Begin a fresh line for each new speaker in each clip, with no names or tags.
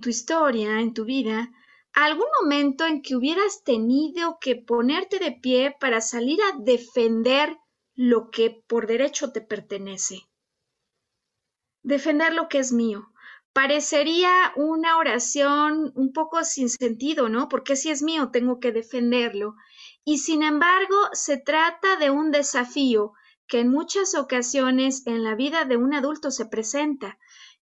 Tu historia, en tu vida, algún momento en que hubieras tenido que ponerte de pie para salir a defender lo que por derecho te pertenece? Defender lo que es mío. Parecería una oración un poco sin sentido, ¿no? Porque si es mío, tengo que defenderlo. Y sin embargo, se trata de un desafío que en muchas ocasiones en la vida de un adulto se presenta.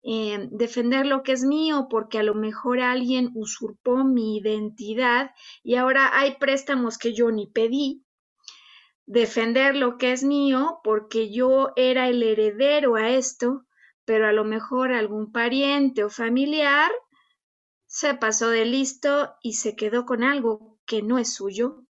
Eh, defender lo que es mío porque a lo mejor alguien usurpó mi identidad y ahora hay préstamos que yo ni pedí. Defender lo que es mío porque yo era el heredero a esto, pero a lo mejor algún pariente o familiar se pasó de listo y se quedó con algo que no es suyo.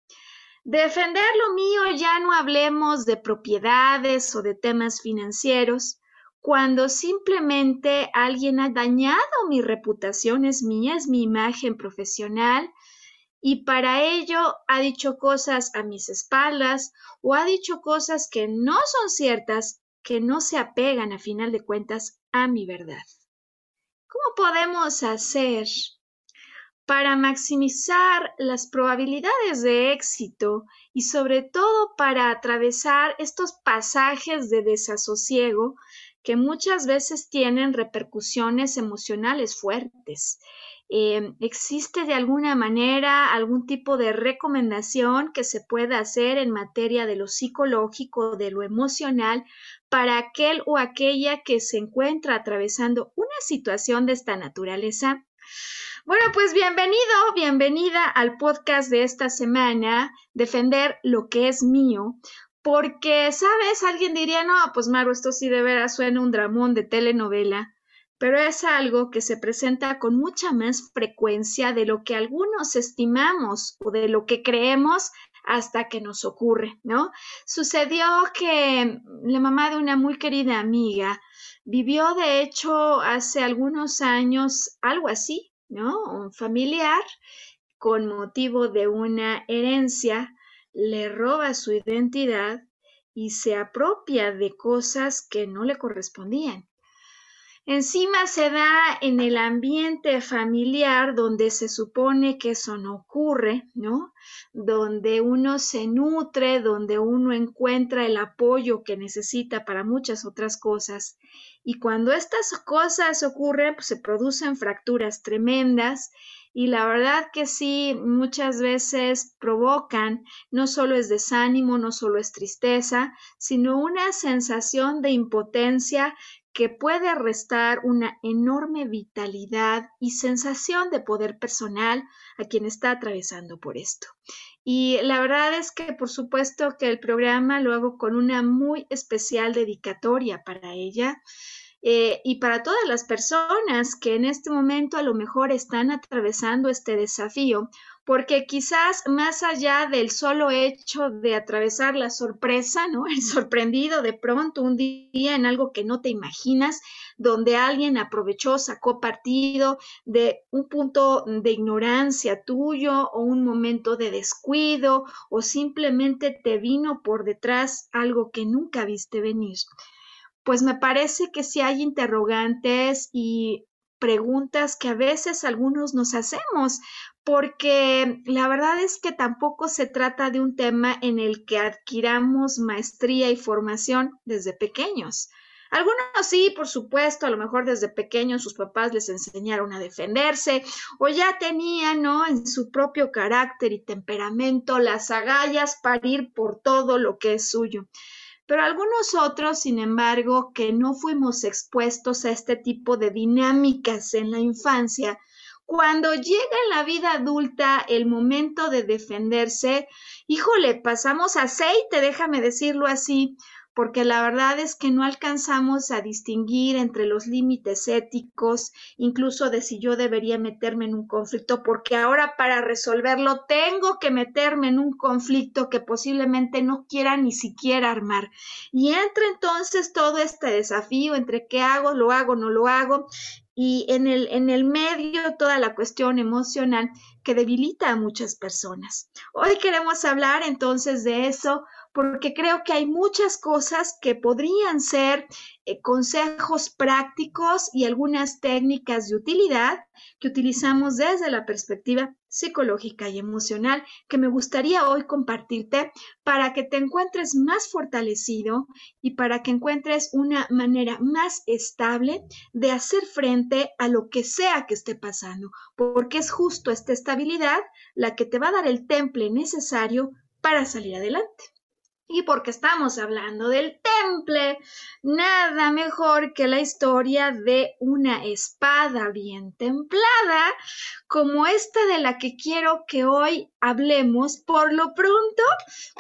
Defender lo mío ya no hablemos de propiedades o de temas financieros, cuando simplemente alguien ha dañado mi reputación, es mía, es mi imagen profesional, y para ello ha dicho cosas a mis espaldas o ha dicho cosas que no son ciertas, que no se apegan a final de cuentas a mi verdad. ¿Cómo podemos hacer para maximizar las probabilidades de éxito y sobre todo para atravesar estos pasajes de desasosiego que muchas veces tienen repercusiones emocionales fuertes. Eh, ¿Existe de alguna manera algún tipo de recomendación que se pueda hacer en materia de lo psicológico, de lo emocional, para aquel o aquella que se encuentra atravesando una situación de esta naturaleza? Bueno, pues bienvenido, bienvenida al podcast de esta semana, Defender lo que es mío, porque, ¿sabes? Alguien diría, no, pues Maru, esto sí de veras suena un dramón de telenovela, pero es algo que se presenta con mucha más frecuencia de lo que algunos estimamos o de lo que creemos hasta que nos ocurre, ¿no? Sucedió que la mamá de una muy querida amiga vivió, de hecho, hace algunos años algo así, ¿no? Un familiar con motivo de una herencia le roba su identidad y se apropia de cosas que no le correspondían. Encima se da en el ambiente familiar donde se supone que eso no ocurre, ¿no? Donde uno se nutre, donde uno encuentra el apoyo que necesita para muchas otras cosas. Y cuando estas cosas ocurren, pues se producen fracturas tremendas y la verdad que sí, muchas veces provocan, no solo es desánimo, no solo es tristeza, sino una sensación de impotencia que puede restar una enorme vitalidad y sensación de poder personal a quien está atravesando por esto. Y la verdad es que por supuesto que el programa lo hago con una muy especial dedicatoria para ella. Eh, y para todas las personas que en este momento a lo mejor están atravesando este desafío, porque quizás más allá del solo hecho de atravesar la sorpresa, ¿no? El sorprendido de pronto un día en algo que no te imaginas, donde alguien aprovechó, sacó partido de un punto de ignorancia tuyo o un momento de descuido o simplemente te vino por detrás algo que nunca viste venir pues me parece que sí hay interrogantes y preguntas que a veces algunos nos hacemos, porque la verdad es que tampoco se trata de un tema en el que adquiramos maestría y formación desde pequeños. Algunos sí, por supuesto, a lo mejor desde pequeños sus papás les enseñaron a defenderse o ya tenían, ¿no? En su propio carácter y temperamento las agallas para ir por todo lo que es suyo. Pero algunos otros, sin embargo, que no fuimos expuestos a este tipo de dinámicas en la infancia, cuando llega en la vida adulta el momento de defenderse, híjole, pasamos aceite, déjame decirlo así, porque la verdad es que no alcanzamos a distinguir entre los límites éticos, incluso de si yo debería meterme en un conflicto, porque ahora para resolverlo tengo que meterme en un conflicto que posiblemente no quiera ni siquiera armar. Y entra entonces todo este desafío entre qué hago, lo hago, no lo hago, y en el, en el medio toda la cuestión emocional que debilita a muchas personas. Hoy queremos hablar entonces de eso porque creo que hay muchas cosas que podrían ser eh, consejos prácticos y algunas técnicas de utilidad que utilizamos desde la perspectiva psicológica y emocional que me gustaría hoy compartirte para que te encuentres más fortalecido y para que encuentres una manera más estable de hacer frente a lo que sea que esté pasando, porque es justo esta estabilidad la que te va a dar el temple necesario para salir adelante. Y porque estamos hablando del temple, nada mejor que la historia de una espada bien templada, como esta de la que quiero que hoy hablemos, por lo pronto,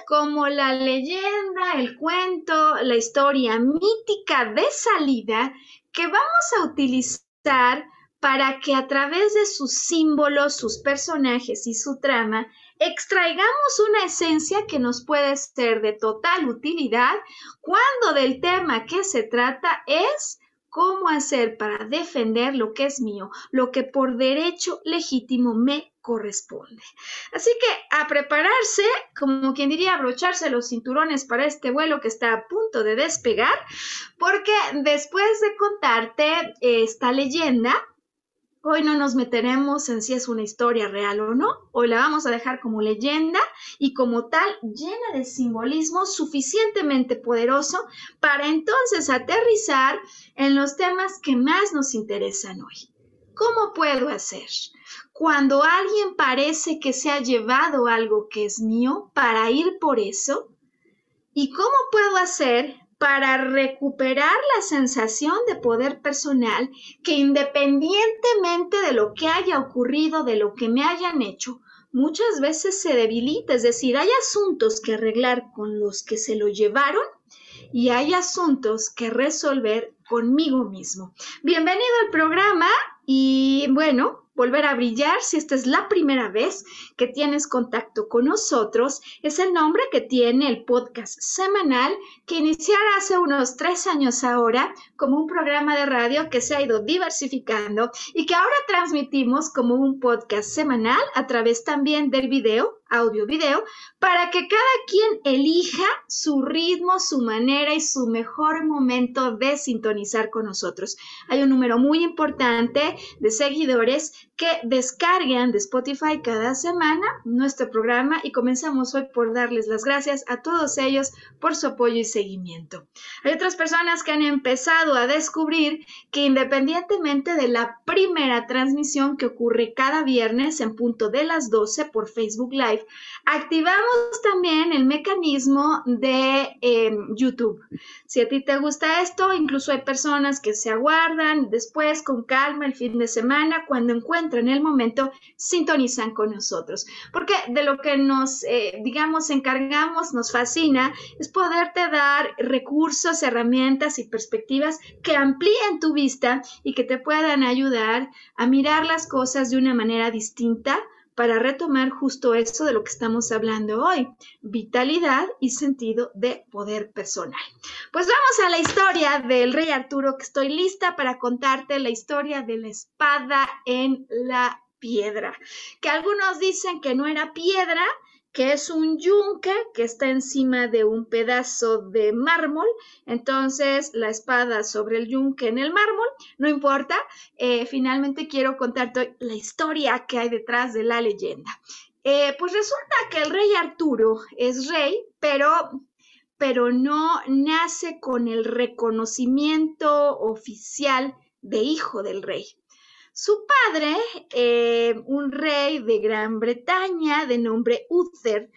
como la leyenda, el cuento, la historia mítica de salida que vamos a utilizar para que a través de sus símbolos, sus personajes y su trama, extraigamos una esencia que nos puede ser de total utilidad cuando del tema que se trata es cómo hacer para defender lo que es mío, lo que por derecho legítimo me corresponde. Así que a prepararse, como quien diría, abrocharse los cinturones para este vuelo que está a punto de despegar, porque después de contarte esta leyenda, Hoy no nos meteremos en si es una historia real o no, hoy la vamos a dejar como leyenda y como tal llena de simbolismo suficientemente poderoso para entonces aterrizar en los temas que más nos interesan hoy. ¿Cómo puedo hacer cuando alguien parece que se ha llevado algo que es mío para ir por eso? ¿Y cómo puedo hacer para recuperar la sensación de poder personal que independientemente de lo que haya ocurrido, de lo que me hayan hecho, muchas veces se debilita. Es decir, hay asuntos que arreglar con los que se lo llevaron y hay asuntos que resolver conmigo mismo. Bienvenido al programa y bueno, volver a brillar si esta es la primera vez que tienes contacto con nosotros. Es el nombre que tiene el podcast semanal que iniciara hace unos tres años ahora como un programa de radio que se ha ido diversificando y que ahora transmitimos como un podcast semanal a través también del video audio-video, para que cada quien elija su ritmo, su manera y su mejor momento de sintonizar con nosotros. Hay un número muy importante de seguidores que descargan de Spotify cada semana nuestro programa y comenzamos hoy por darles las gracias a todos ellos por su apoyo y seguimiento. Hay otras personas que han empezado a descubrir que independientemente de la primera transmisión que ocurre cada viernes en punto de las 12 por Facebook Live, Activamos también el mecanismo de em, YouTube. Si a ti te gusta esto, incluso hay personas que se aguardan después con calma el fin de semana, cuando encuentran el momento, sintonizan con nosotros. Porque de lo que nos, eh, digamos, encargamos, nos fascina, es poderte dar recursos, herramientas y perspectivas que amplíen tu vista y que te puedan ayudar a mirar las cosas de una manera distinta para retomar justo eso de lo que estamos hablando hoy, vitalidad y sentido de poder personal. Pues vamos a la historia del rey Arturo, que estoy lista para contarte la historia de la espada en la piedra, que algunos dicen que no era piedra, que es un yunque que está encima de un pedazo de mármol. Entonces, la espada sobre el yunque en el mármol, no importa. Eh, finalmente quiero contarte la historia que hay detrás de la leyenda. Eh, pues resulta que el rey Arturo es rey, pero pero no nace con el reconocimiento oficial de hijo del rey. Su padre, eh, un rey de Gran Bretaña de nombre Uther,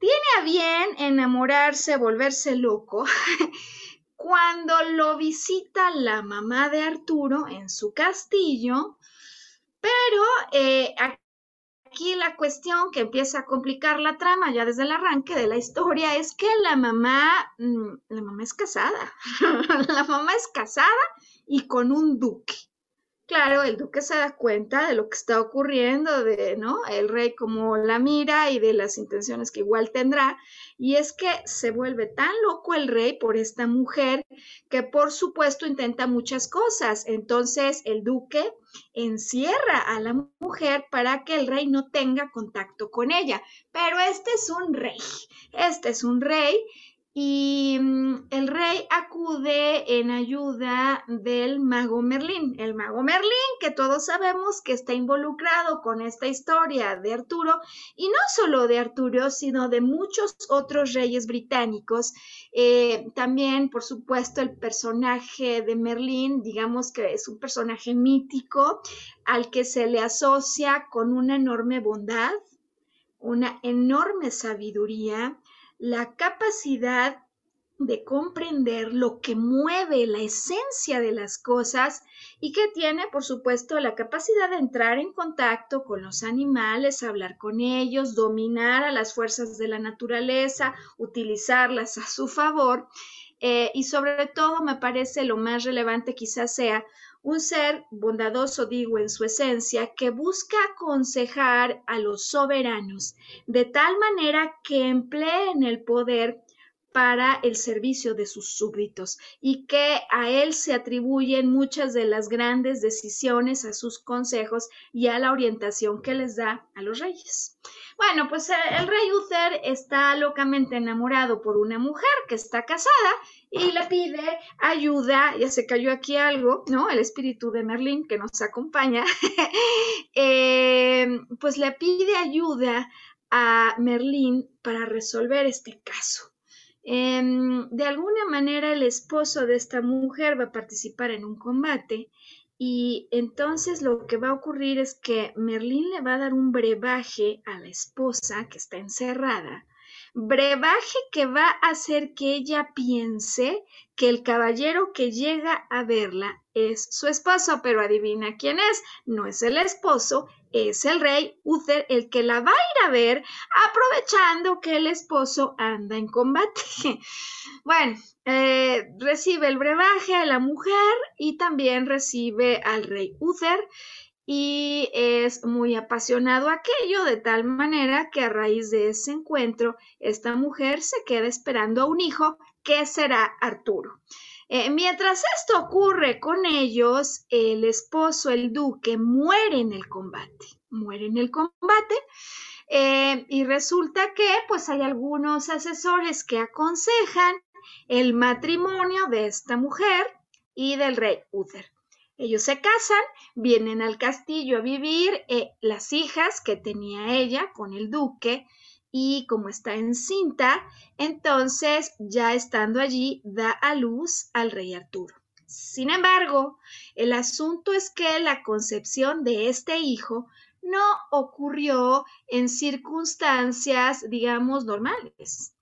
tiene a bien enamorarse, volverse loco, cuando lo visita la mamá de Arturo en su castillo, pero eh, aquí la cuestión que empieza a complicar la trama ya desde el arranque de la historia es que la mamá, mm, la mamá es casada, la mamá es casada y con un duque. Claro, el duque se da cuenta de lo que está ocurriendo, de, ¿no? El rey como la mira y de las intenciones que igual tendrá. Y es que se vuelve tan loco el rey por esta mujer que por supuesto intenta muchas cosas. Entonces el duque encierra a la mujer para que el rey no tenga contacto con ella. Pero este es un rey, este es un rey y mm, el rey acude en ayuda del mago Merlín. El mago Merlín, que todos sabemos que está involucrado con esta historia de Arturo, y no solo de Arturo, sino de muchos otros reyes británicos. Eh, también, por supuesto, el personaje de Merlín, digamos que es un personaje mítico al que se le asocia con una enorme bondad, una enorme sabiduría la capacidad de comprender lo que mueve la esencia de las cosas y que tiene, por supuesto, la capacidad de entrar en contacto con los animales, hablar con ellos, dominar a las fuerzas de la naturaleza, utilizarlas a su favor. Eh, y sobre todo, me parece lo más relevante quizás sea un ser bondadoso, digo, en su esencia, que busca aconsejar a los soberanos de tal manera que empleen el poder para el servicio de sus súbditos y que a él se atribuyen muchas de las grandes decisiones, a sus consejos y a la orientación que les da a los reyes. Bueno, pues eh, el rey Uther está locamente enamorado por una mujer que está casada y le pide ayuda, ya se cayó aquí algo, ¿no? El espíritu de Merlín que nos acompaña, eh, pues le pide ayuda a Merlín para resolver este caso. Em, de alguna manera el esposo de esta mujer va a participar en un combate y entonces lo que va a ocurrir es que Merlín le va a dar un brebaje a la esposa que está encerrada brebaje que va a hacer que ella piense que el caballero que llega a verla es su esposo, pero adivina quién es, no es el esposo, es el rey Uther el que la va a ir a ver aprovechando que el esposo anda en combate. Bueno, eh, recibe el brebaje a la mujer y también recibe al rey Uther y es muy apasionado aquello de tal manera que a raíz de ese encuentro esta mujer se queda esperando a un hijo que será Arturo. Eh, mientras esto ocurre con ellos, el esposo, el duque, muere en el combate, muere en el combate eh, y resulta que pues hay algunos asesores que aconsejan el matrimonio de esta mujer y del rey Uther. Ellos se casan, vienen al castillo a vivir, eh, las hijas que tenía ella con el duque, y como está encinta, entonces ya estando allí da a luz al rey Arturo. Sin embargo, el asunto es que la concepción de este hijo no ocurrió en circunstancias, digamos, normales.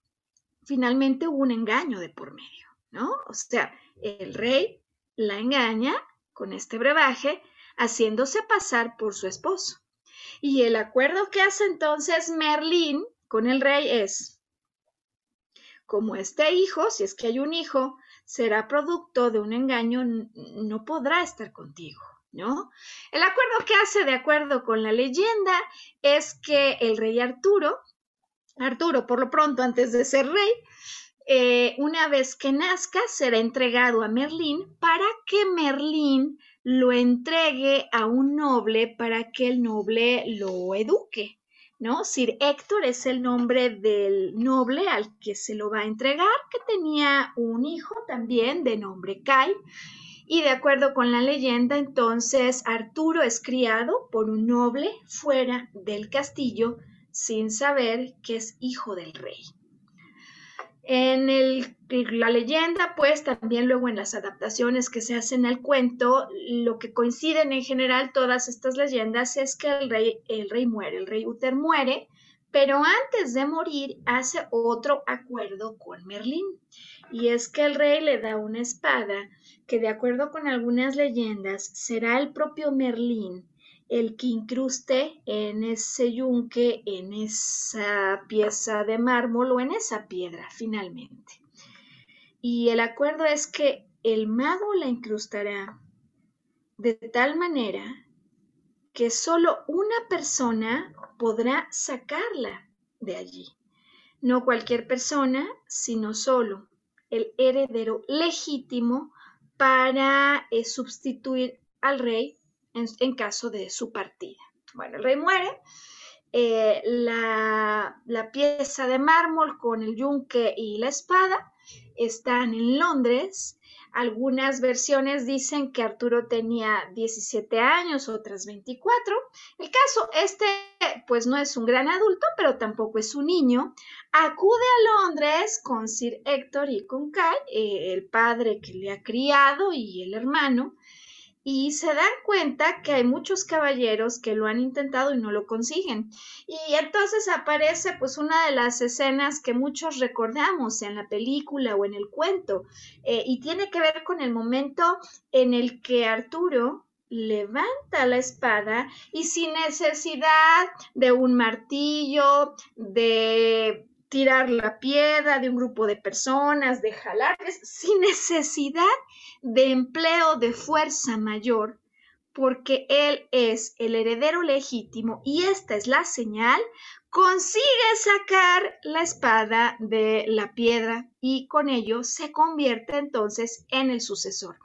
Finalmente hubo un engaño de por medio, ¿no? O sea, el rey la engaña con este brebaje, haciéndose pasar por su esposo. Y el acuerdo que hace entonces Merlín con el rey es, como este hijo, si es que hay un hijo, será producto de un engaño, no podrá estar contigo. ¿No? El acuerdo que hace de acuerdo con la leyenda es que el rey Arturo, Arturo por lo pronto antes de ser rey, eh, una vez que nazca, será entregado a Merlín para que Merlín lo entregue a un noble para que el noble lo eduque, ¿no? Sir Héctor es el nombre del noble al que se lo va a entregar, que tenía un hijo también de nombre Kai. Y de acuerdo con la leyenda, entonces Arturo es criado por un noble fuera del castillo sin saber que es hijo del rey. En la leyenda, pues también luego en las adaptaciones que se hacen al cuento, lo que coinciden en general todas estas leyendas es que el rey, el rey muere, el rey Uther muere, pero antes de morir hace otro acuerdo con Merlín. Y es que el rey le da una espada que de acuerdo con algunas leyendas será el propio Merlín el que incruste en ese yunque, en esa pieza de mármol o en esa piedra finalmente. Y el acuerdo es que el mago la incrustará de tal manera que solo una persona podrá sacarla de allí. No cualquier persona, sino solo el heredero legítimo para eh, sustituir al rey en, caso de su partida. Bueno, el rey muere, eh, la, la, pieza de mármol con el yunque y la espada están en Londres. Algunas versiones dicen que Arturo tenía 17 años, otras 24. El caso, este pues no es un gran adulto, pero tampoco es un niño. Acude a Londres con Sir Héctor y con Kai, eh, el padre que le ha criado y el hermano y se dan cuenta que hay muchos caballeros que lo han intentado y no lo consiguen. Y entonces aparece pues una de las escenas que muchos recordamos en la película o en el cuento eh, y tiene que ver con el momento en el que Arturo levanta la espada y sin necesidad de un martillo, de tirar la piedra de un grupo de personas, de jalar, sin necesidad de empleo de fuerza mayor, porque él es el heredero legítimo y esta es la señal, consigue sacar la espada de la piedra y con ello se convierte entonces en el sucesor.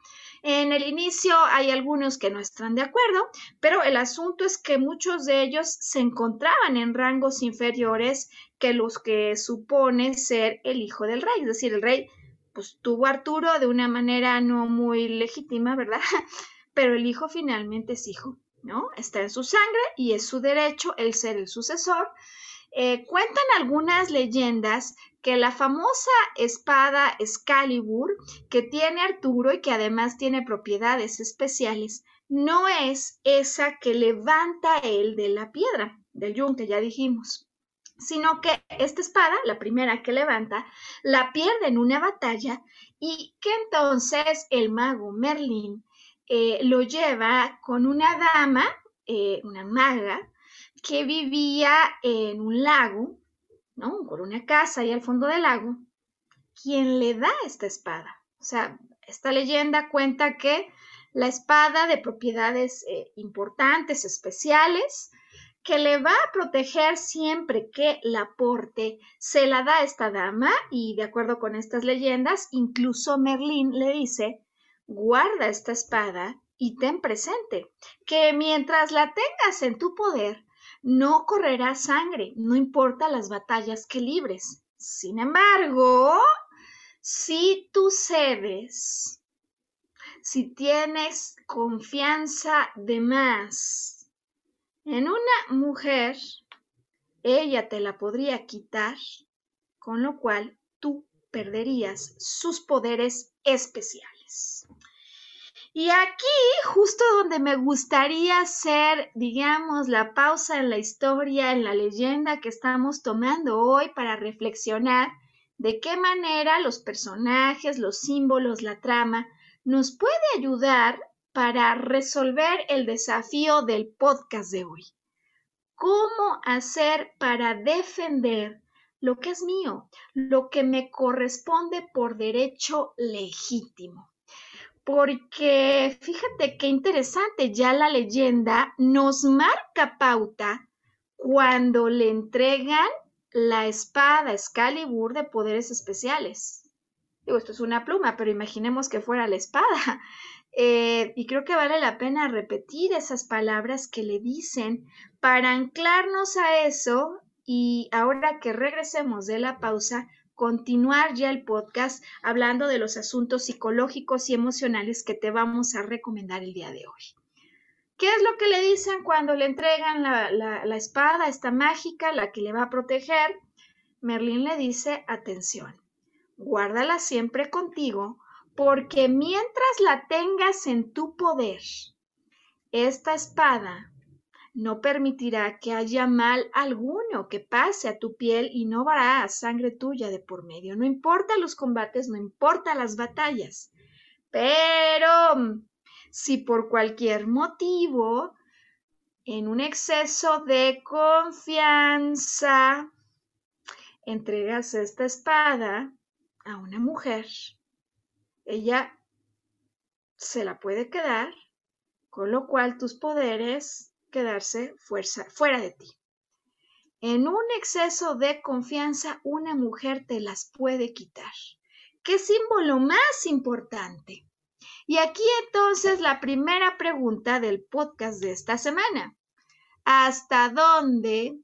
En el inicio hay algunos que no están de acuerdo, pero el asunto es que muchos de ellos se encontraban en rangos inferiores que los que supone ser el hijo del rey. Es decir, el rey pues tuvo a Arturo de una manera no muy legítima, ¿verdad? Pero el hijo finalmente es hijo, ¿no? Está en su sangre y es su derecho el ser el sucesor. Eh, cuentan algunas leyendas que la famosa espada Excalibur que tiene Arturo y que además tiene propiedades especiales, no es esa que levanta él de la piedra, del yunque, ya dijimos, sino que esta espada, la primera que levanta, la pierde en una batalla y que entonces el mago Merlín eh, lo lleva con una dama, eh, una maga, que vivía en un lago ¿no? Por una casa ahí al fondo del lago, ¿quién le da esta espada? O sea, esta leyenda cuenta que la espada de propiedades eh, importantes, especiales, que le va a proteger siempre que la porte, se la da esta dama y de acuerdo con estas leyendas, incluso Merlín le dice, guarda esta espada y ten presente que mientras la tengas en tu poder, no correrá sangre, no importa las batallas que libres. Sin embargo, si tú cedes, si tienes confianza de más en una mujer, ella te la podría quitar, con lo cual tú perderías sus poderes especiales. Y aquí, justo donde me gustaría hacer, digamos, la pausa en la historia, en la leyenda que estamos tomando hoy para reflexionar de qué manera los personajes, los símbolos, la trama nos puede ayudar para resolver el desafío del podcast de hoy. ¿Cómo hacer para defender lo que es mío, lo que me corresponde por derecho legítimo? Porque fíjate qué interesante, ya la leyenda nos marca pauta cuando le entregan la espada Excalibur de poderes especiales. Digo, esto es una pluma, pero imaginemos que fuera la espada. Eh, y creo que vale la pena repetir esas palabras que le dicen para anclarnos a eso y ahora que regresemos de la pausa, continuar ya el podcast hablando de los asuntos psicológicos y emocionales que te vamos a recomendar el día de hoy. ¿Qué es lo que le dicen cuando le entregan la, espada, esta mágica, la que le va a proteger? Merlín le dice, atención, guárdala siempre contigo porque mientras la tengas en tu poder, esta espada no permitirá que haya mal alguno que pase a tu piel y no vará sangre tuya de por medio. No importa los combates, no importa las batallas. Pero si por cualquier motivo, en un exceso de confianza, entregas esta espada a una mujer, ella se la puede quedar, con lo cual tus poderes quedarse fuera de ti. En un exceso de confianza, una mujer te las puede quitar. ¿Qué símbolo más importante? Y aquí entonces la primera pregunta del podcast de esta semana. ¿Hasta dónde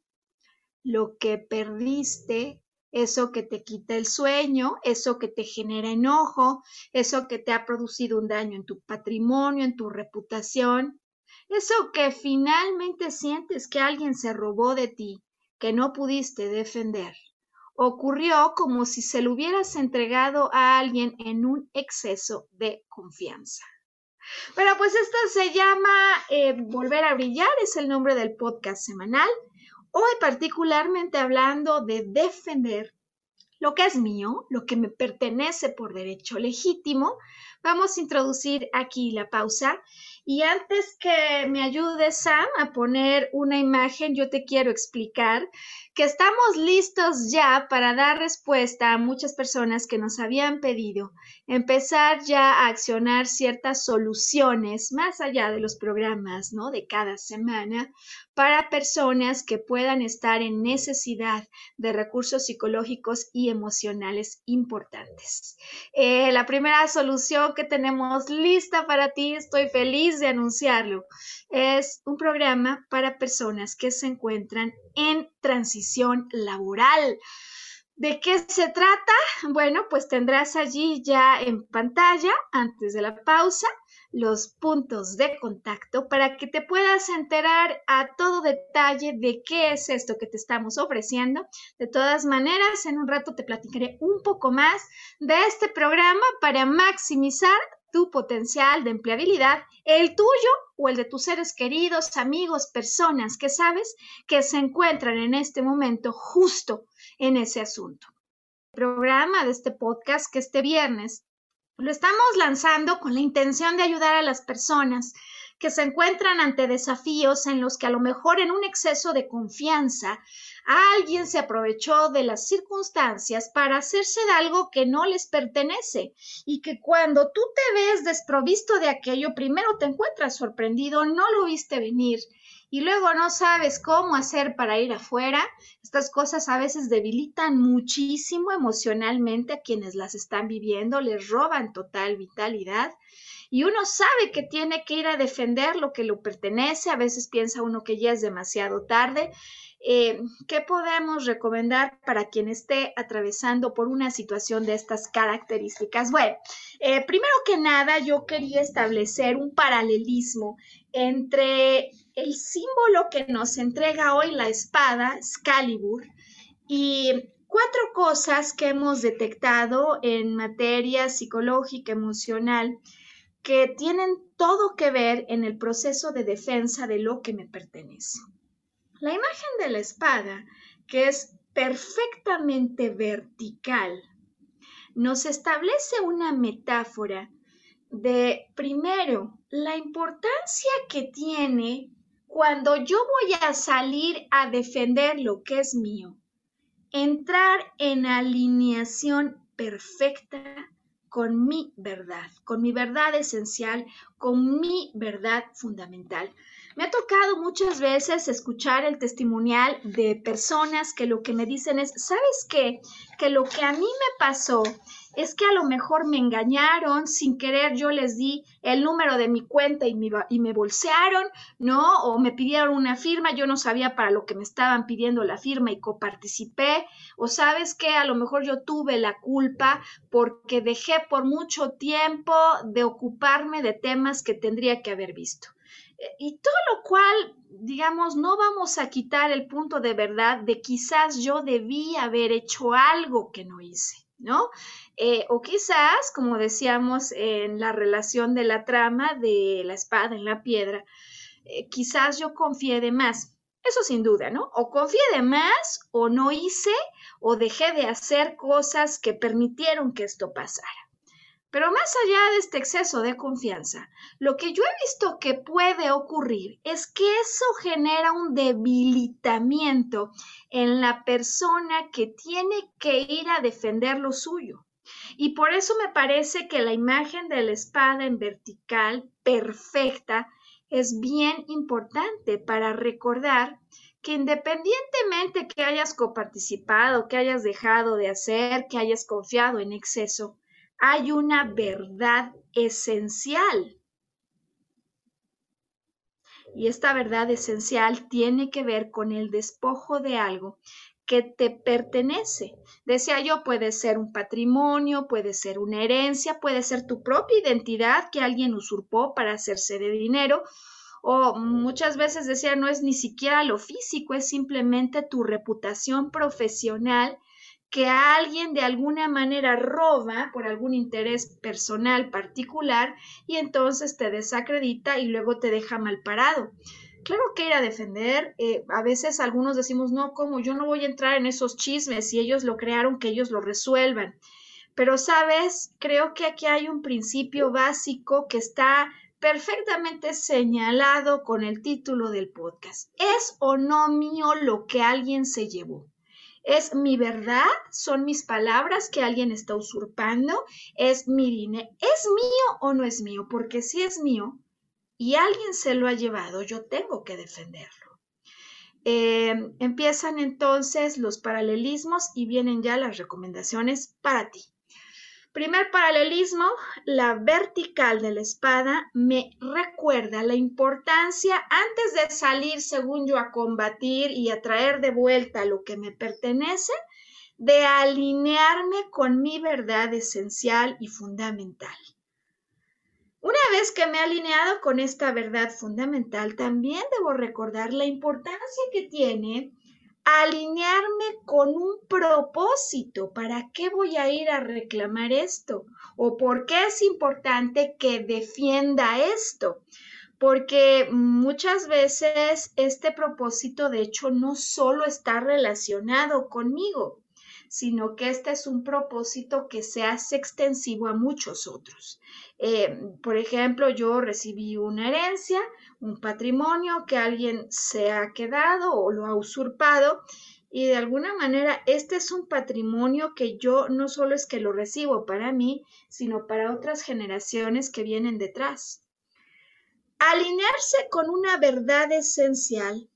lo que perdiste eso que te quita el sueño, eso que te genera enojo, eso que te ha producido un daño en tu patrimonio, en tu reputación, eso que finalmente sientes que alguien se robó de ti, que no pudiste defender. Ocurrió como si se lo hubieras entregado a alguien en un exceso de confianza. Pero pues esto se llama eh, Volver a Brillar, es el nombre del podcast semanal. Hoy particularmente hablando de defender lo que es mío, lo que me pertenece por derecho legítimo, vamos a introducir aquí la pausa. Y antes que me ayude Sam a poner una imagen, yo te quiero explicar que estamos listos ya para dar respuesta a muchas personas que nos habían pedido empezar ya a accionar ciertas soluciones más allá de los programas, ¿no? De cada semana para personas que puedan estar en necesidad de recursos psicológicos y emocionales importantes. Eh, la primera solución que tenemos lista para ti, estoy feliz de anunciarlo, es un programa para personas que se encuentran en transición laboral. ¿De qué se trata? Bueno, pues tendrás allí ya en pantalla, antes de la pausa, los puntos de contacto para que te puedas enterar a todo detalle de qué es esto que te estamos ofreciendo. De todas maneras, en un rato te platicaré un poco más de este programa para maximizar tu potencial de empleabilidad, el tuyo o el de tus seres queridos, amigos, personas que sabes que se encuentran en este momento justo en ese asunto. El programa de este podcast que este viernes lo estamos lanzando con la intención de ayudar a las personas que se encuentran ante desafíos en los que a lo mejor en un exceso de confianza alguien se aprovechó de las circunstancias para hacerse de algo que no les pertenece y que cuando tú te ves desprovisto de aquello, primero te encuentras sorprendido, no lo viste venir y luego no sabes cómo hacer para ir afuera, estas cosas a veces debilitan muchísimo emocionalmente a quienes las están viviendo, les roban total vitalidad y uno sabe que tiene que ir a defender lo que le pertenece, a veces piensa uno que ya es demasiado tarde. Eh, ¿Qué podemos recomendar para quien esté atravesando por una situación de estas características? Bueno, eh, primero que nada yo quería establecer un paralelismo entre el símbolo que nos entrega hoy la espada, Excalibur, y cuatro cosas que hemos detectado en materia psicológica, emocional, que tienen todo que ver en el proceso de defensa de lo que me pertenece. La imagen de la espada, que es perfectamente vertical, nos establece una metáfora de, primero, la importancia que tiene cuando yo voy a salir a defender lo que es mío, entrar en alineación perfecta con mi verdad, con mi verdad esencial, con mi verdad fundamental. Me ha tocado muchas veces escuchar el testimonial de personas que lo que me dicen es, ¿sabes qué? Que lo que a mí me pasó es que a lo mejor me engañaron, sin querer yo les di el número de mi cuenta y me, y me bolsearon, ¿no? O me pidieron una firma, yo no sabía para lo que me estaban pidiendo la firma y coparticipé, o sabes que a lo mejor yo tuve la culpa porque dejé por mucho tiempo de ocuparme de temas que tendría que haber visto. Eh, y todo lo cual, digamos, no vamos a quitar el punto de verdad de quizás yo debí haber hecho algo que no hice. ¿no? Eh, o quizás, como decíamos en la relación de la trama de la espada en la piedra, eh, quizás yo confié de más. Eso sin duda, ¿no? O confié de más, o no hice, o dejé de hacer cosas que permitieron que esto pasara. Pero más allá de este exceso de confianza, lo que yo he visto que puede ocurrir es que eso genera un debilitamiento en la persona que tiene que ir a defender lo suyo. Y por eso me parece que la imagen de la espada en vertical perfecta es bien importante para recordar que independientemente que hayas coparticipado, que hayas dejado de hacer, que hayas confiado en exceso, hay una verdad esencial. Y esta verdad esencial tiene que ver con el despojo de algo que te pertenece. Decía yo, puede ser un patrimonio, puede ser una herencia, puede ser tu propia identidad que alguien usurpó para hacerse de dinero. O muchas veces decía, no es ni siquiera lo físico, es simplemente tu reputación profesional que alguien de alguna manera roba por algún interés personal particular y entonces te desacredita y luego te deja mal parado. Claro que ir a defender, eh, a veces algunos decimos, no, ¿cómo? Yo no voy a entrar en esos chismes, si ellos lo crearon, que ellos lo resuelvan. Pero, ¿sabes? Creo que aquí hay un principio básico que está perfectamente señalado con el título del podcast. ¿Es o no mío lo que alguien se llevó? ¿Es mi verdad? ¿Son mis palabras que alguien está usurpando? ¿Es mi dinero? ¿Es mío o no es mío? Porque si es mío y alguien se lo ha llevado, yo tengo que defenderlo. Eh, empiezan entonces los paralelismos y vienen ya las recomendaciones para ti. Primer paralelismo, la vertical de la espada me recuerda la importancia antes de salir, según yo, a combatir y a traer de vuelta lo que me pertenece, de alinearme con mi verdad esencial y fundamental. Una vez que me he alineado con esta verdad fundamental, también debo recordar la importancia que tiene alinearme con un propósito. ¿Para qué voy a ir a reclamar esto? ¿O por qué es importante que defienda esto? Porque muchas veces este propósito, de hecho, no solo está relacionado conmigo, sino que este es un propósito que se hace extensivo a muchos otros. Eh, por ejemplo, yo recibí una herencia, un patrimonio que alguien se ha quedado o lo ha usurpado y de alguna manera este es un patrimonio que yo no solo es que lo recibo para mí, sino para otras generaciones que vienen detrás. Alinearse con una verdad esencial,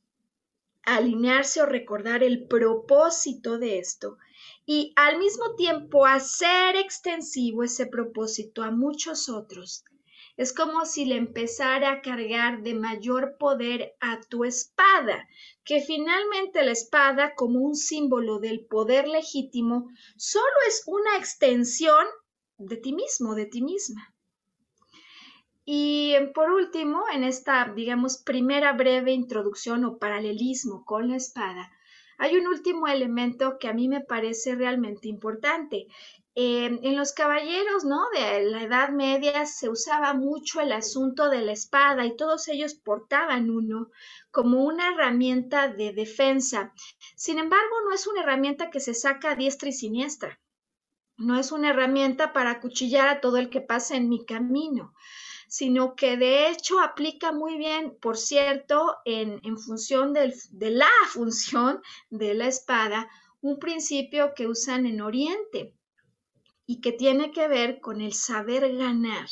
alinearse o recordar el propósito de esto y al mismo tiempo hacer extensivo ese propósito a muchos otros es como si le empezara a cargar de mayor poder a tu espada, que finalmente la espada, como un símbolo del poder legítimo, solo es una extensión de ti mismo, de ti misma. Y por último, en esta, digamos, primera breve introducción o paralelismo con la espada, hay un último elemento que a mí me parece realmente importante Em, en los caballeros, ¿no? De la Edad Media se usaba mucho el asunto de la espada y todos ellos portaban uno como una herramienta de defensa. Sin embargo, no es una herramienta que se saca a diestra y siniestra. No es una herramienta para acuchillar a todo el que pasa en mi camino, sino que de hecho aplica muy bien, por cierto, en, función de la función de la espada, un principio que usan en Oriente y que tiene que ver con el saber ganar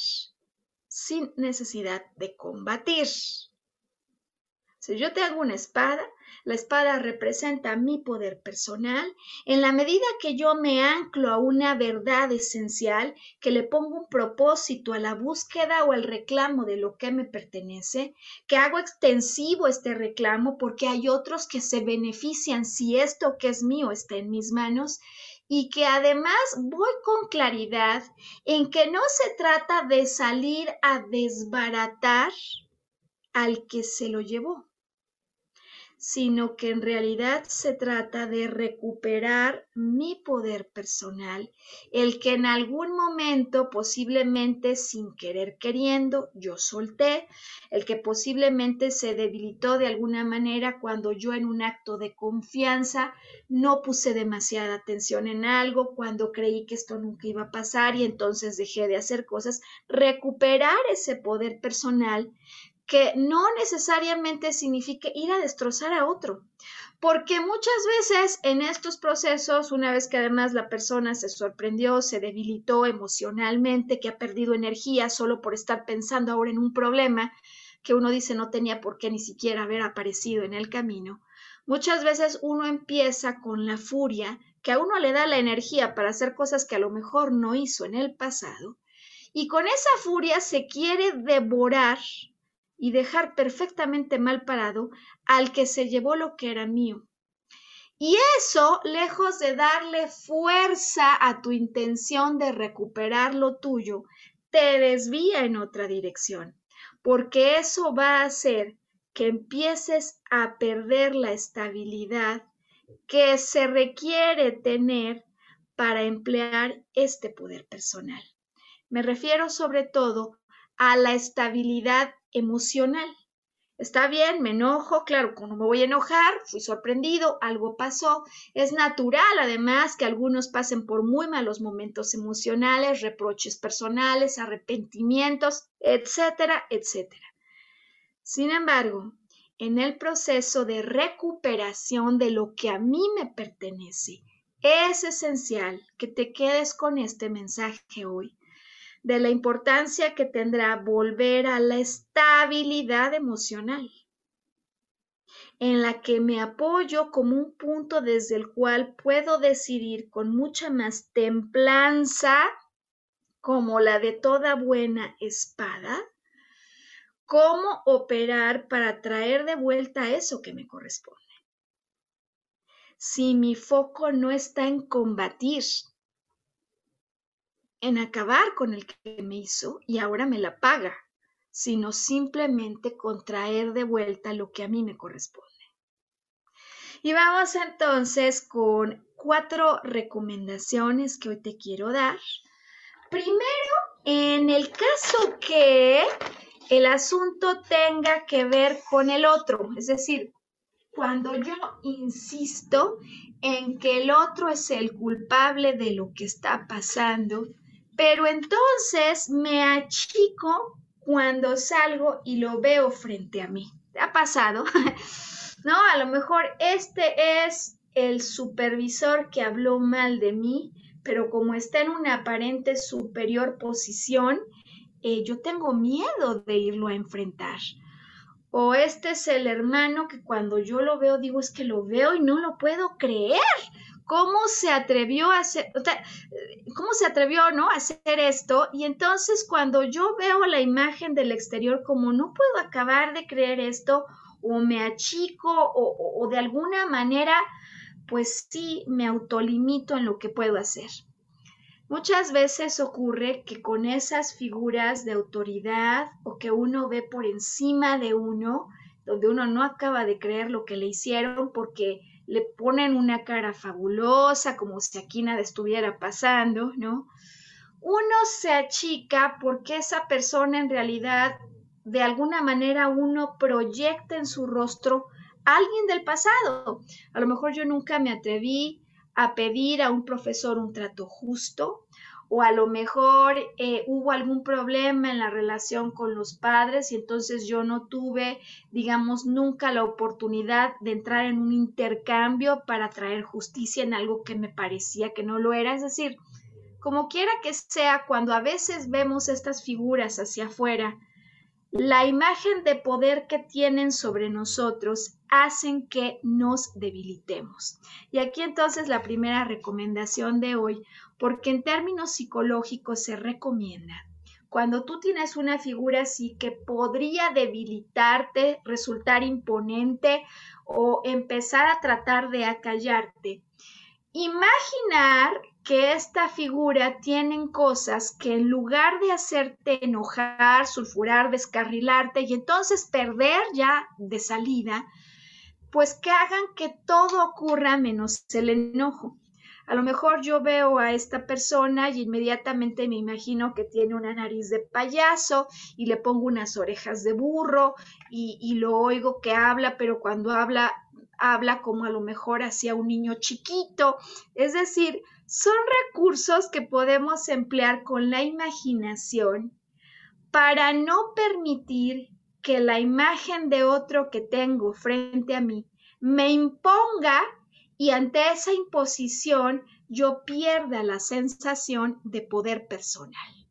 sin necesidad de combatir. Si yo te hago una espada, la espada representa mi poder personal. En la medida que yo me anclo a una verdad esencial, que le pongo un propósito a la búsqueda o al reclamo de lo que me pertenece, que hago extensivo este reclamo porque hay otros que se benefician si esto que es mío está en mis manos, y que además voy con claridad en que no se trata de salir a desbaratar al que se lo llevó sino que en realidad se trata de recuperar mi poder personal, el que en algún momento, posiblemente sin querer queriendo, yo solté, el que posiblemente se debilitó de alguna manera cuando yo en un acto de confianza no puse demasiada atención en algo, cuando creí que esto nunca iba a pasar y entonces dejé de hacer cosas, recuperar ese poder personal que no necesariamente signifique ir a destrozar a otro, porque muchas veces en estos procesos, una vez que además la persona se sorprendió, se debilitó emocionalmente, que ha perdido energía solo por estar pensando ahora en un problema que uno dice no tenía por qué ni siquiera haber aparecido en el camino, muchas veces uno empieza con la furia que a uno le da la energía para hacer cosas que a lo mejor no hizo en el pasado, y con esa furia se quiere devorar y dejar perfectamente mal parado al que se llevó lo que era mío. Y eso, lejos de darle fuerza a tu intención de recuperar lo tuyo, te desvía en otra dirección, porque eso va a hacer que empieces a perder la estabilidad que se requiere tener para emplear este poder personal. Me refiero sobre todo a la estabilidad emocional. Está bien, me enojo, claro, como me voy a enojar, fui sorprendido, algo pasó. Es natural, además, que algunos pasen por muy malos momentos emocionales, reproches personales, arrepentimientos, etcétera, etcétera. Sin embargo, en el proceso de recuperación de lo que a mí me pertenece, es esencial que te quedes con este mensaje hoy de la importancia que tendrá volver a la estabilidad emocional, en la que me apoyo como un punto desde el cual puedo decidir con mucha más templanza, como la de toda buena espada, cómo operar para traer de vuelta eso que me corresponde. Si mi foco no está en combatir, en acabar con el que me hizo y ahora me la paga, sino simplemente contraer de vuelta lo que a mí me corresponde. Y vamos entonces con cuatro recomendaciones que hoy te quiero dar. Primero, en el caso que el asunto tenga que ver con el otro, es decir, cuando yo insisto en que el otro es el culpable de lo que está pasando, pero entonces me achico cuando salgo y lo veo frente a mí. ¿Te ha pasado? no, a lo mejor este es el supervisor que habló mal de mí, pero como está en una aparente superior posición, eh, yo tengo miedo de irlo a enfrentar. O este es el hermano que cuando yo lo veo digo es que lo veo y no lo puedo creer cómo se atrevió a hacer, cómo se atrevió, ¿no? A hacer esto. Y entonces cuando yo veo la imagen del exterior, como no puedo acabar de creer esto, o me achico, o, o de alguna manera, pues sí, me autolimito en lo que puedo hacer. Muchas veces ocurre que con esas figuras de autoridad o que uno ve por encima de uno, donde uno no acaba de creer lo que le hicieron porque le ponen una cara fabulosa, como si aquí nada estuviera pasando, ¿no? Uno se achica porque esa persona en realidad, de alguna manera, uno proyecta en su rostro a alguien del pasado. A lo mejor yo nunca me atreví a pedir a un profesor un trato justo, o a lo mejor eh, hubo algún problema en la relación con los padres y entonces yo no tuve, digamos, nunca la oportunidad de entrar en un intercambio para traer justicia en algo que me parecía que no lo era. Es decir, como quiera que sea, cuando a veces vemos estas figuras hacia afuera, la imagen de poder que tienen sobre nosotros hacen que nos debilitemos. Y aquí entonces la primera recomendación de hoy, porque en términos psicológicos se recomienda cuando tú tienes una figura así que podría debilitarte, resultar imponente o empezar a tratar de acallarte, imaginar que esta figura tienen cosas que en lugar de hacerte enojar, sulfurar, descarrilarte y entonces perder ya de salida, pues que hagan que todo ocurra menos el enojo. A lo mejor yo veo a esta persona y inmediatamente me imagino que tiene una nariz de payaso y le pongo unas orejas de burro y, lo oigo que habla, pero cuando habla, habla como a lo mejor hacia un niño chiquito. Es decir, son recursos que podemos emplear con la imaginación para no permitir que la imagen de otro que tengo frente a mí me imponga y ante esa imposición yo pierda la sensación de poder personal.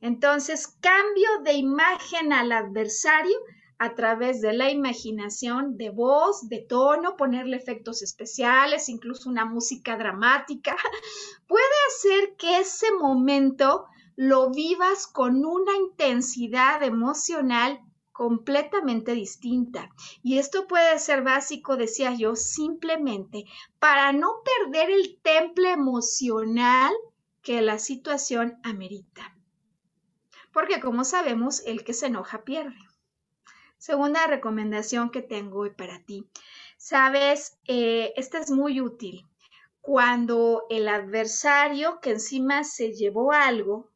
Entonces, cambio de imagen al adversario a través de la imaginación, de voz, de tono, ponerle efectos especiales, incluso una música dramática, puede hacer que ese momento lo vivas con una intensidad emocional completamente distinta. Y esto puede ser básico, decía yo, simplemente para no perder el temple emocional que la situación amerita. Porque como sabemos, el que se enoja pierde. Segunda recomendación que tengo hoy para ti. Sabes, eh, esta es muy útil. Cuando el adversario que encima se llevó algo,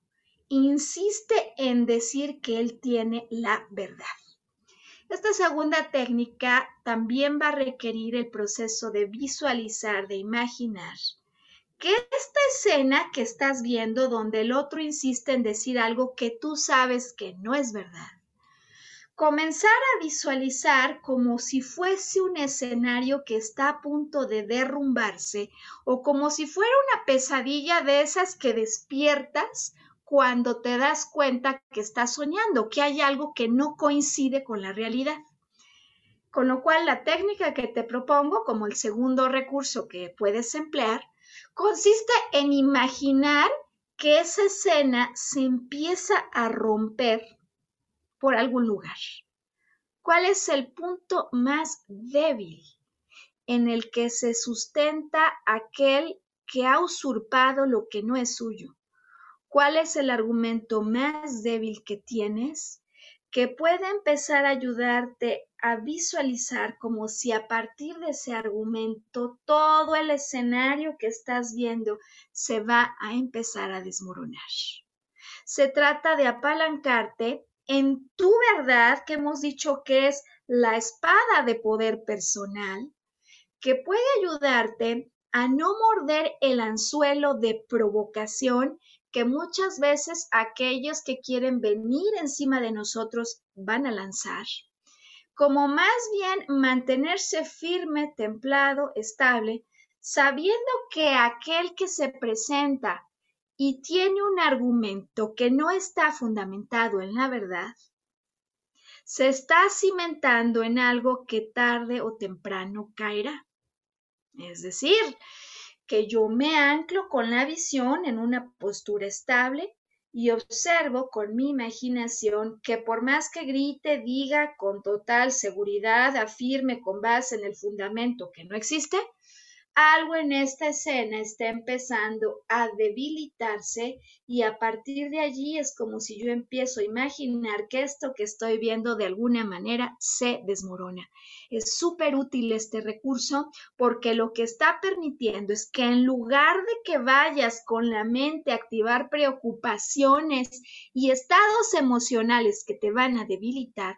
insiste en decir que él tiene la verdad. Esta segunda técnica también va a requerir el proceso de visualizar, de imaginar que esta escena que estás viendo donde el otro insiste en decir algo que tú sabes que no es verdad, comenzar a visualizar como si fuese un escenario que está a punto de derrumbarse o como si fuera una pesadilla de esas que despiertas cuando te das cuenta que estás soñando, que hay algo que no coincide con la realidad. Con lo cual, la técnica que te propongo, como el segundo recurso que puedes emplear, consiste en imaginar que esa escena se empieza a romper por algún lugar. ¿Cuál es el punto más débil en el que se sustenta aquel que ha usurpado lo que no es suyo? ¿Cuál es el argumento más débil que tienes? que puede empezar a ayudarte a visualizar como si a partir de ese argumento todo el escenario que estás viendo se va a empezar a desmoronar. Se trata de apalancarte en tu verdad, que hemos dicho que es la espada de poder personal, que puede ayudarte a no morder el anzuelo de provocación que muchas veces aquellos que quieren venir encima de nosotros van a lanzar, como más bien mantenerse firme, templado, estable, sabiendo que aquel que se presenta y tiene un argumento que no está fundamentado en la verdad, se está cimentando en algo que tarde o temprano caerá. Es decir, que yo me anclo con la visión en una postura estable y observo con mi imaginación que por más que grite, diga con total seguridad, afirme con base en el fundamento que no existe, algo en esta escena está empezando a debilitarse y a partir de allí es como si yo empiezo a imaginar que esto que estoy viendo de alguna manera se desmorona. Es súper útil este recurso porque lo que está permitiendo es que en lugar de que vayas con la mente a activar preocupaciones y estados emocionales que te van a debilitar,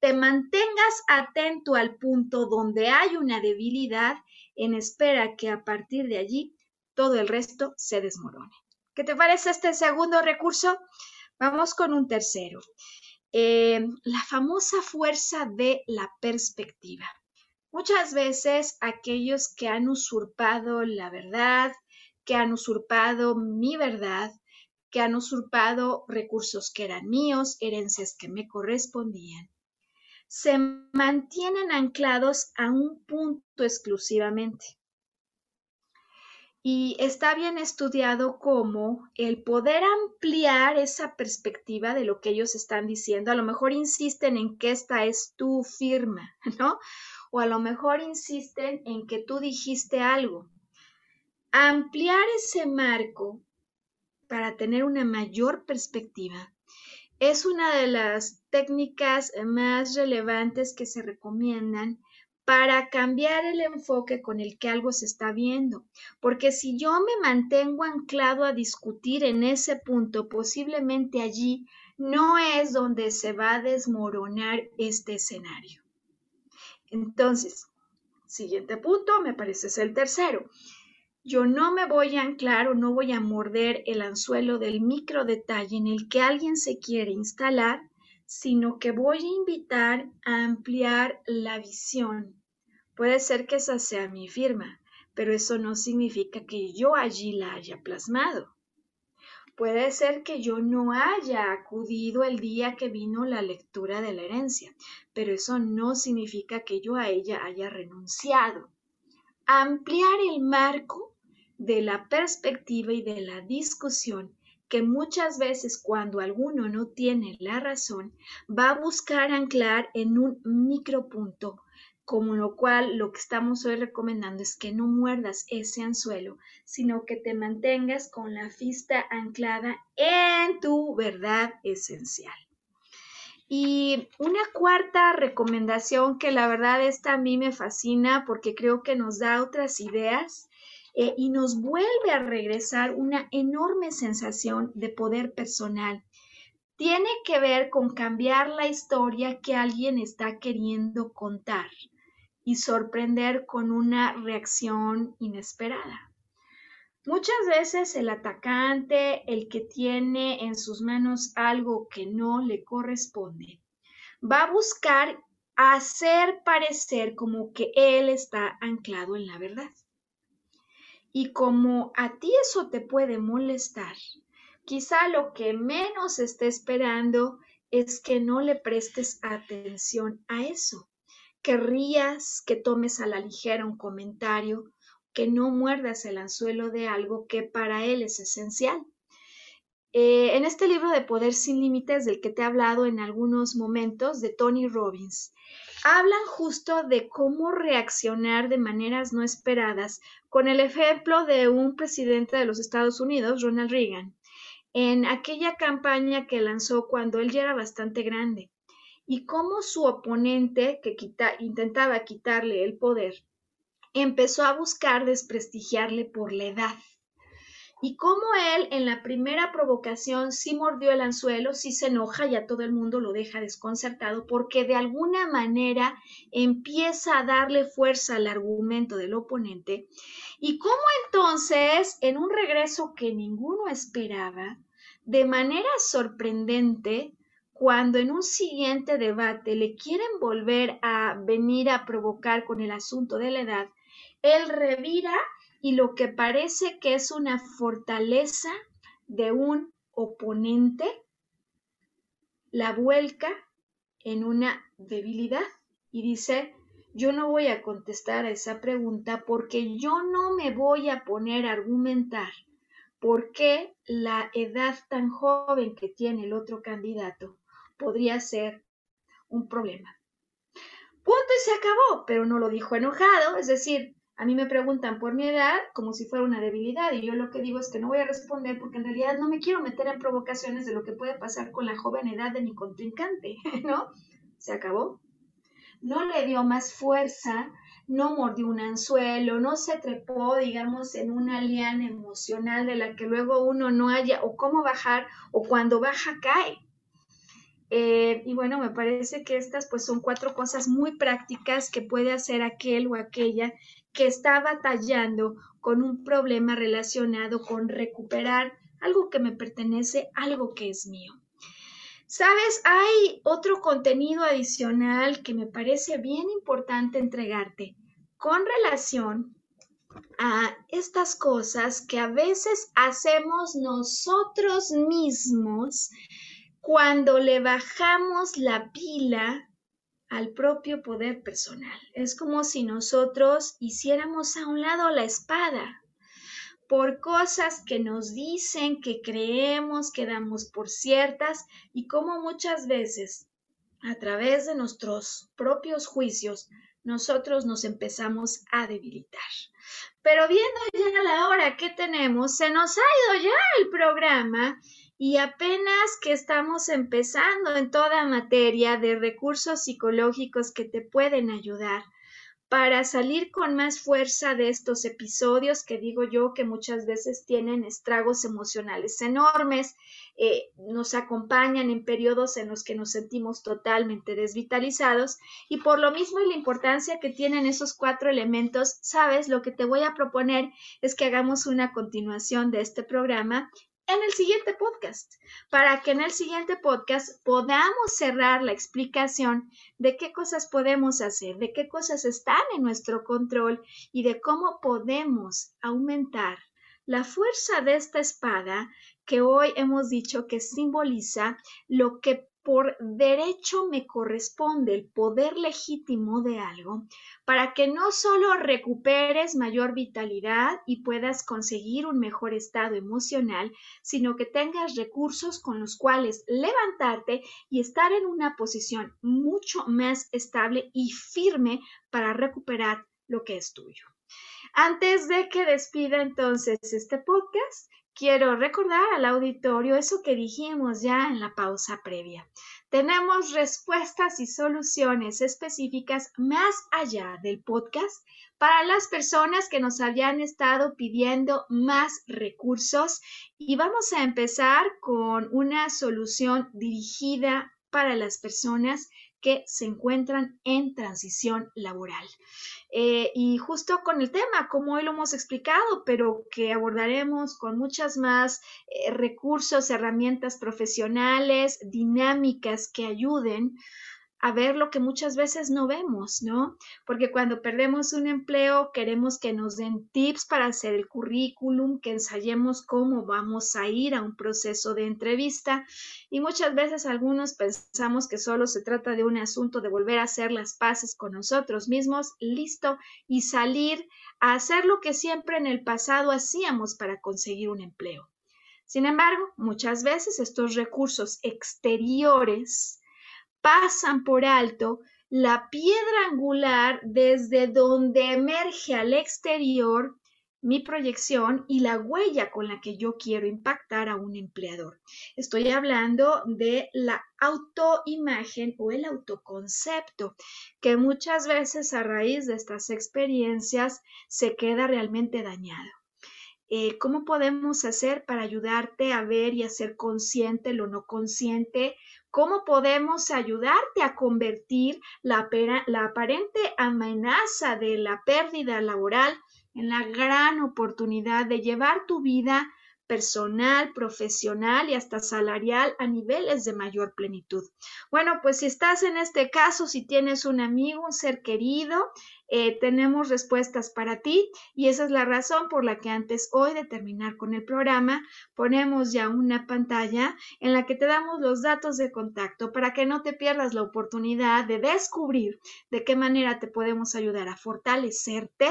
te mantengas atento al punto donde hay una debilidad en espera que a partir de allí todo el resto se desmorone. ¿Qué te parece este segundo recurso? Vamos con un tercero. Eh, la famosa fuerza de la perspectiva. Muchas veces aquellos que han usurpado la verdad, que han usurpado mi verdad, que han usurpado recursos que eran míos, herencias que me correspondían. Se mantienen anclados a un punto exclusivamente. Y está bien estudiado cómo el poder ampliar esa perspectiva de lo que ellos están diciendo, a lo mejor insisten en que esta es tu firma, ¿no? O a lo mejor insisten en que tú dijiste algo. Ampliar ese marco para tener una mayor perspectiva es una de las técnicas más relevantes que se recomiendan para cambiar el enfoque con el que algo se está viendo. Porque si yo me mantengo anclado a discutir en ese punto, posiblemente allí no es donde se va a desmoronar este escenario. Entonces, siguiente punto, me parece es el tercero. Yo no me voy a anclar o no voy a morder el anzuelo del micro detalle en el que alguien se quiere instalar sino que voy a invitar a ampliar la visión. Puede ser que esa sea mi firma, pero eso no significa que yo allí la haya plasmado. Puede ser que yo no haya acudido el día que vino la lectura de la herencia, pero eso no significa que yo a ella haya renunciado. Ampliar el marco de la perspectiva y de la discusión que muchas veces cuando alguno no tiene la razón, va a buscar anclar en un micropunto, como lo cual lo que estamos hoy recomendando es que no muerdas ese anzuelo, sino que te mantengas con la vista anclada en tu verdad esencial. Y una cuarta recomendación que la verdad esta a mí me fascina porque creo que nos da otras ideas eh, y nos vuelve a regresar una enorme sensación de poder personal. Tiene que ver con cambiar la historia que alguien está queriendo contar y sorprender con una reacción inesperada. Muchas veces el atacante, el que tiene en sus manos algo que no le corresponde, va a buscar hacer parecer como que él está anclado en la verdad. Y como a ti eso te puede molestar, quizá lo que menos esté esperando es que no le prestes atención a eso. Querrías que tomes a la ligera un comentario, que no muerdas el anzuelo de algo que para él es esencial. Eh, en este libro de Poder sin Límites, del que te he hablado en algunos momentos, de Tony Robbins, hablan justo de cómo reaccionar de maneras no esperadas, con el ejemplo de un presidente de los Estados Unidos, Ronald Reagan, en aquella campaña que lanzó cuando él ya era bastante grande, y cómo su oponente, que intentaba quitarle el poder, empezó a buscar desprestigiarle por la edad y cómo él en la primera provocación sí mordió el anzuelo, sí se enoja y a todo el mundo lo deja desconcertado porque de alguna manera empieza a darle fuerza al argumento del oponente. Y cómo entonces en un regreso que ninguno esperaba, de manera sorprendente, cuando en un siguiente debate le quieren volver a venir a provocar con el asunto de la edad, él revira y lo que parece que es una fortaleza de un oponente, la vuelca en una debilidad y dice, yo no voy a contestar a esa pregunta porque yo no me voy a poner a argumentar por qué la edad tan joven que tiene el otro candidato podría ser un problema. Punto y se acabó, pero no lo dijo enojado, es decir, a mí me preguntan por mi edad como si fuera una debilidad y yo lo que digo es que no voy a responder porque en realidad no me quiero meter en provocaciones de lo que puede pasar con la joven edad de mi contrincante, ¿no? Se acabó. No le dio más fuerza, no mordió un anzuelo, no se trepó, digamos, en una liana emocional de la que luego uno no haya o cómo bajar o cuando baja cae. Eh, y bueno, me parece que estas pues son cuatro cosas muy prácticas que puede hacer aquel o aquella que está batallando con un problema relacionado con recuperar algo que me pertenece, algo que es mío. Sabes, hay otro contenido adicional que me parece bien importante entregarte con relación a estas cosas que a veces hacemos nosotros mismos cuando le bajamos la pila al propio poder personal. Es como si nosotros hiciéramos a un lado la espada por cosas que nos dicen, que creemos, que damos por ciertas y como muchas veces a través de nuestros propios juicios nosotros nos empezamos a debilitar. Pero viendo ya la hora que tenemos, se nos ha ido ya el programa y apenas que estamos empezando en toda materia de recursos psicológicos que te pueden ayudar para salir con más fuerza de estos episodios que digo yo que muchas veces tienen estragos emocionales enormes, eh, nos acompañan en periodos en los que nos sentimos totalmente desvitalizados y por lo mismo y la importancia que tienen esos cuatro elementos, sabes, lo que te voy a proponer es que hagamos una continuación de este programa en el siguiente podcast, para que en el siguiente podcast podamos cerrar la explicación de qué cosas podemos hacer, de qué cosas están en nuestro control y de cómo podemos aumentar la fuerza de esta espada que hoy hemos dicho que simboliza lo que por derecho me corresponde el poder legítimo de algo, para que no solo recuperes mayor vitalidad y puedas conseguir un mejor estado emocional, sino que tengas recursos con los cuales levantarte y estar en una posición mucho más estable y firme para recuperar lo que es tuyo. Antes de que despida entonces este podcast, quiero recordar al auditorio eso que dijimos ya en la pausa previa. Tenemos respuestas y soluciones específicas más allá del podcast para las personas que nos habían estado pidiendo más recursos y vamos a empezar con una solución dirigida para las personas que se encuentran en transición laboral. Eh, y justo con el tema, como hoy lo hemos explicado, pero que abordaremos con muchas más eh, recursos, herramientas profesionales, dinámicas que ayuden a ver lo que muchas veces no vemos, ¿no? Porque cuando perdemos un empleo queremos que nos den tips para hacer el currículum, que ensayemos cómo vamos a ir a un proceso de entrevista y muchas veces algunos pensamos que solo se trata de un asunto de volver a hacer las paces con nosotros mismos, listo, y salir a hacer lo que siempre en el pasado hacíamos para conseguir un empleo. Sin embargo, muchas veces estos recursos exteriores pasan por alto la piedra angular desde donde emerge al exterior mi proyección y la huella con la que yo quiero impactar a un empleador. Estoy hablando de la autoimagen o el autoconcepto, que muchas veces a raíz de estas experiencias se queda realmente dañado. Eh, ¿Cómo podemos hacer para ayudarte a ver y a ser consciente lo no consciente ¿Cómo podemos ayudarte a convertir la, la aparente amenaza de la pérdida laboral en la gran oportunidad de llevar tu vida personal, profesional y hasta salarial a niveles de mayor plenitud. Bueno, pues si estás en este caso, si tienes un amigo, un ser querido, eh, tenemos respuestas para ti y esa es la razón por la que antes hoy de terminar con el programa ponemos ya una pantalla en la que te damos los datos de contacto para que no te pierdas la oportunidad de descubrir de qué manera te podemos ayudar a fortalecerte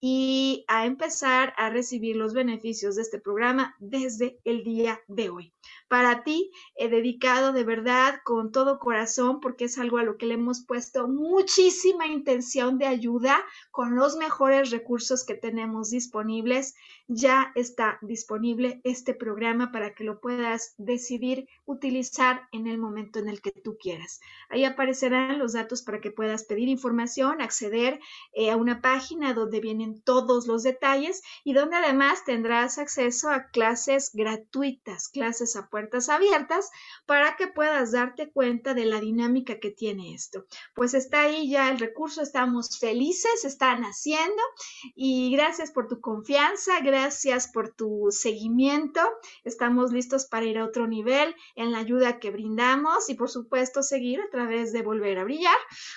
y a empezar a recibir los beneficios de este programa desde el día de hoy. Para ti he dedicado de verdad con todo corazón porque es algo a lo que le hemos puesto muchísima intención de ayuda con los mejores recursos que tenemos disponibles. Ya está disponible este programa para que lo puedas decidir utilizar en el momento en el que tú quieras. Ahí aparecerán los datos para que puedas pedir información, acceder eh, a una página donde vienen todos los detalles y donde además tendrás acceso a clases gratuitas, clases a puerta abiertas para que puedas darte cuenta de la dinámica que tiene esto. Pues está ahí ya el recurso, estamos felices, están haciendo y gracias por tu confianza, gracias por tu seguimiento. Estamos listos para ir a otro nivel en la ayuda que brindamos y por supuesto seguir a través de Volver a Brillar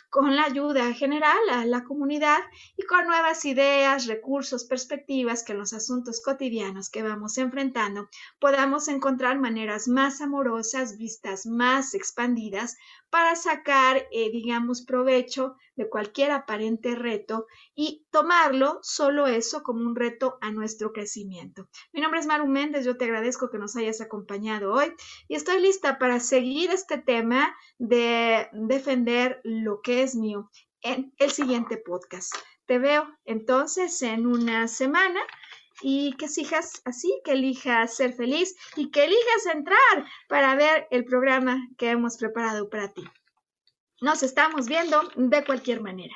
con la ayuda general a la comunidad y con nuevas ideas, recursos, perspectivas que en los asuntos cotidianos que vamos enfrentando podamos encontrar maneras más amorosas, vistas más expandidas para sacar, eh, digamos, provecho de cualquier aparente reto y tomarlo solo eso como un reto a nuestro crecimiento. Mi nombre es Maru Méndez, yo te agradezco que nos hayas acompañado hoy y estoy lista para seguir este tema de defender lo que es mío en el siguiente podcast. Te veo entonces en una semana y que sigas así, que elijas ser feliz y que elijas entrar para ver el programa que hemos preparado para ti. Nos estamos viendo de cualquier manera.